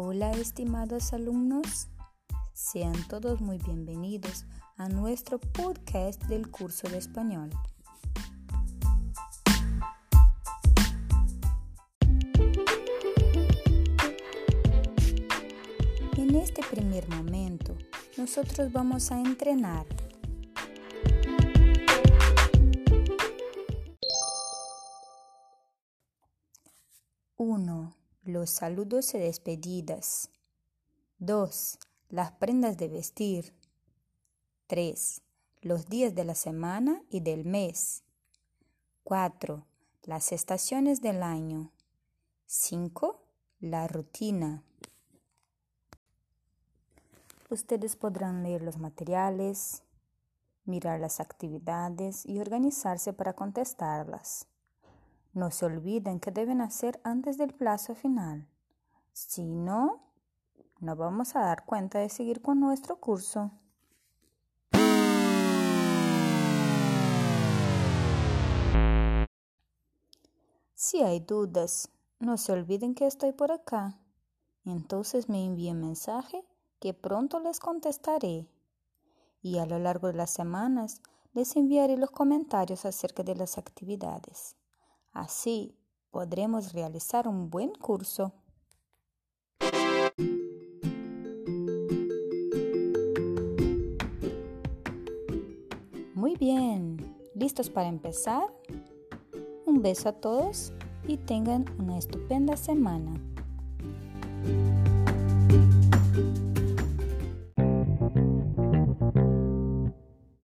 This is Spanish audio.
Hola estimados alumnos, sean todos muy bienvenidos a nuestro podcast del curso de español. En este primer momento, nosotros vamos a entrenar. Uno los saludos y despedidas. 2. Las prendas de vestir. 3. Los días de la semana y del mes. 4. Las estaciones del año. 5. La rutina. Ustedes podrán leer los materiales, mirar las actividades y organizarse para contestarlas. No se olviden que deben hacer antes del plazo final. Si no, no vamos a dar cuenta de seguir con nuestro curso. Si hay dudas, no se olviden que estoy por acá. Entonces me envíen mensaje que pronto les contestaré. Y a lo largo de las semanas les enviaré los comentarios acerca de las actividades. Así podremos realizar un buen curso. Muy bien, ¿listos para empezar? Un beso a todos y tengan una estupenda semana.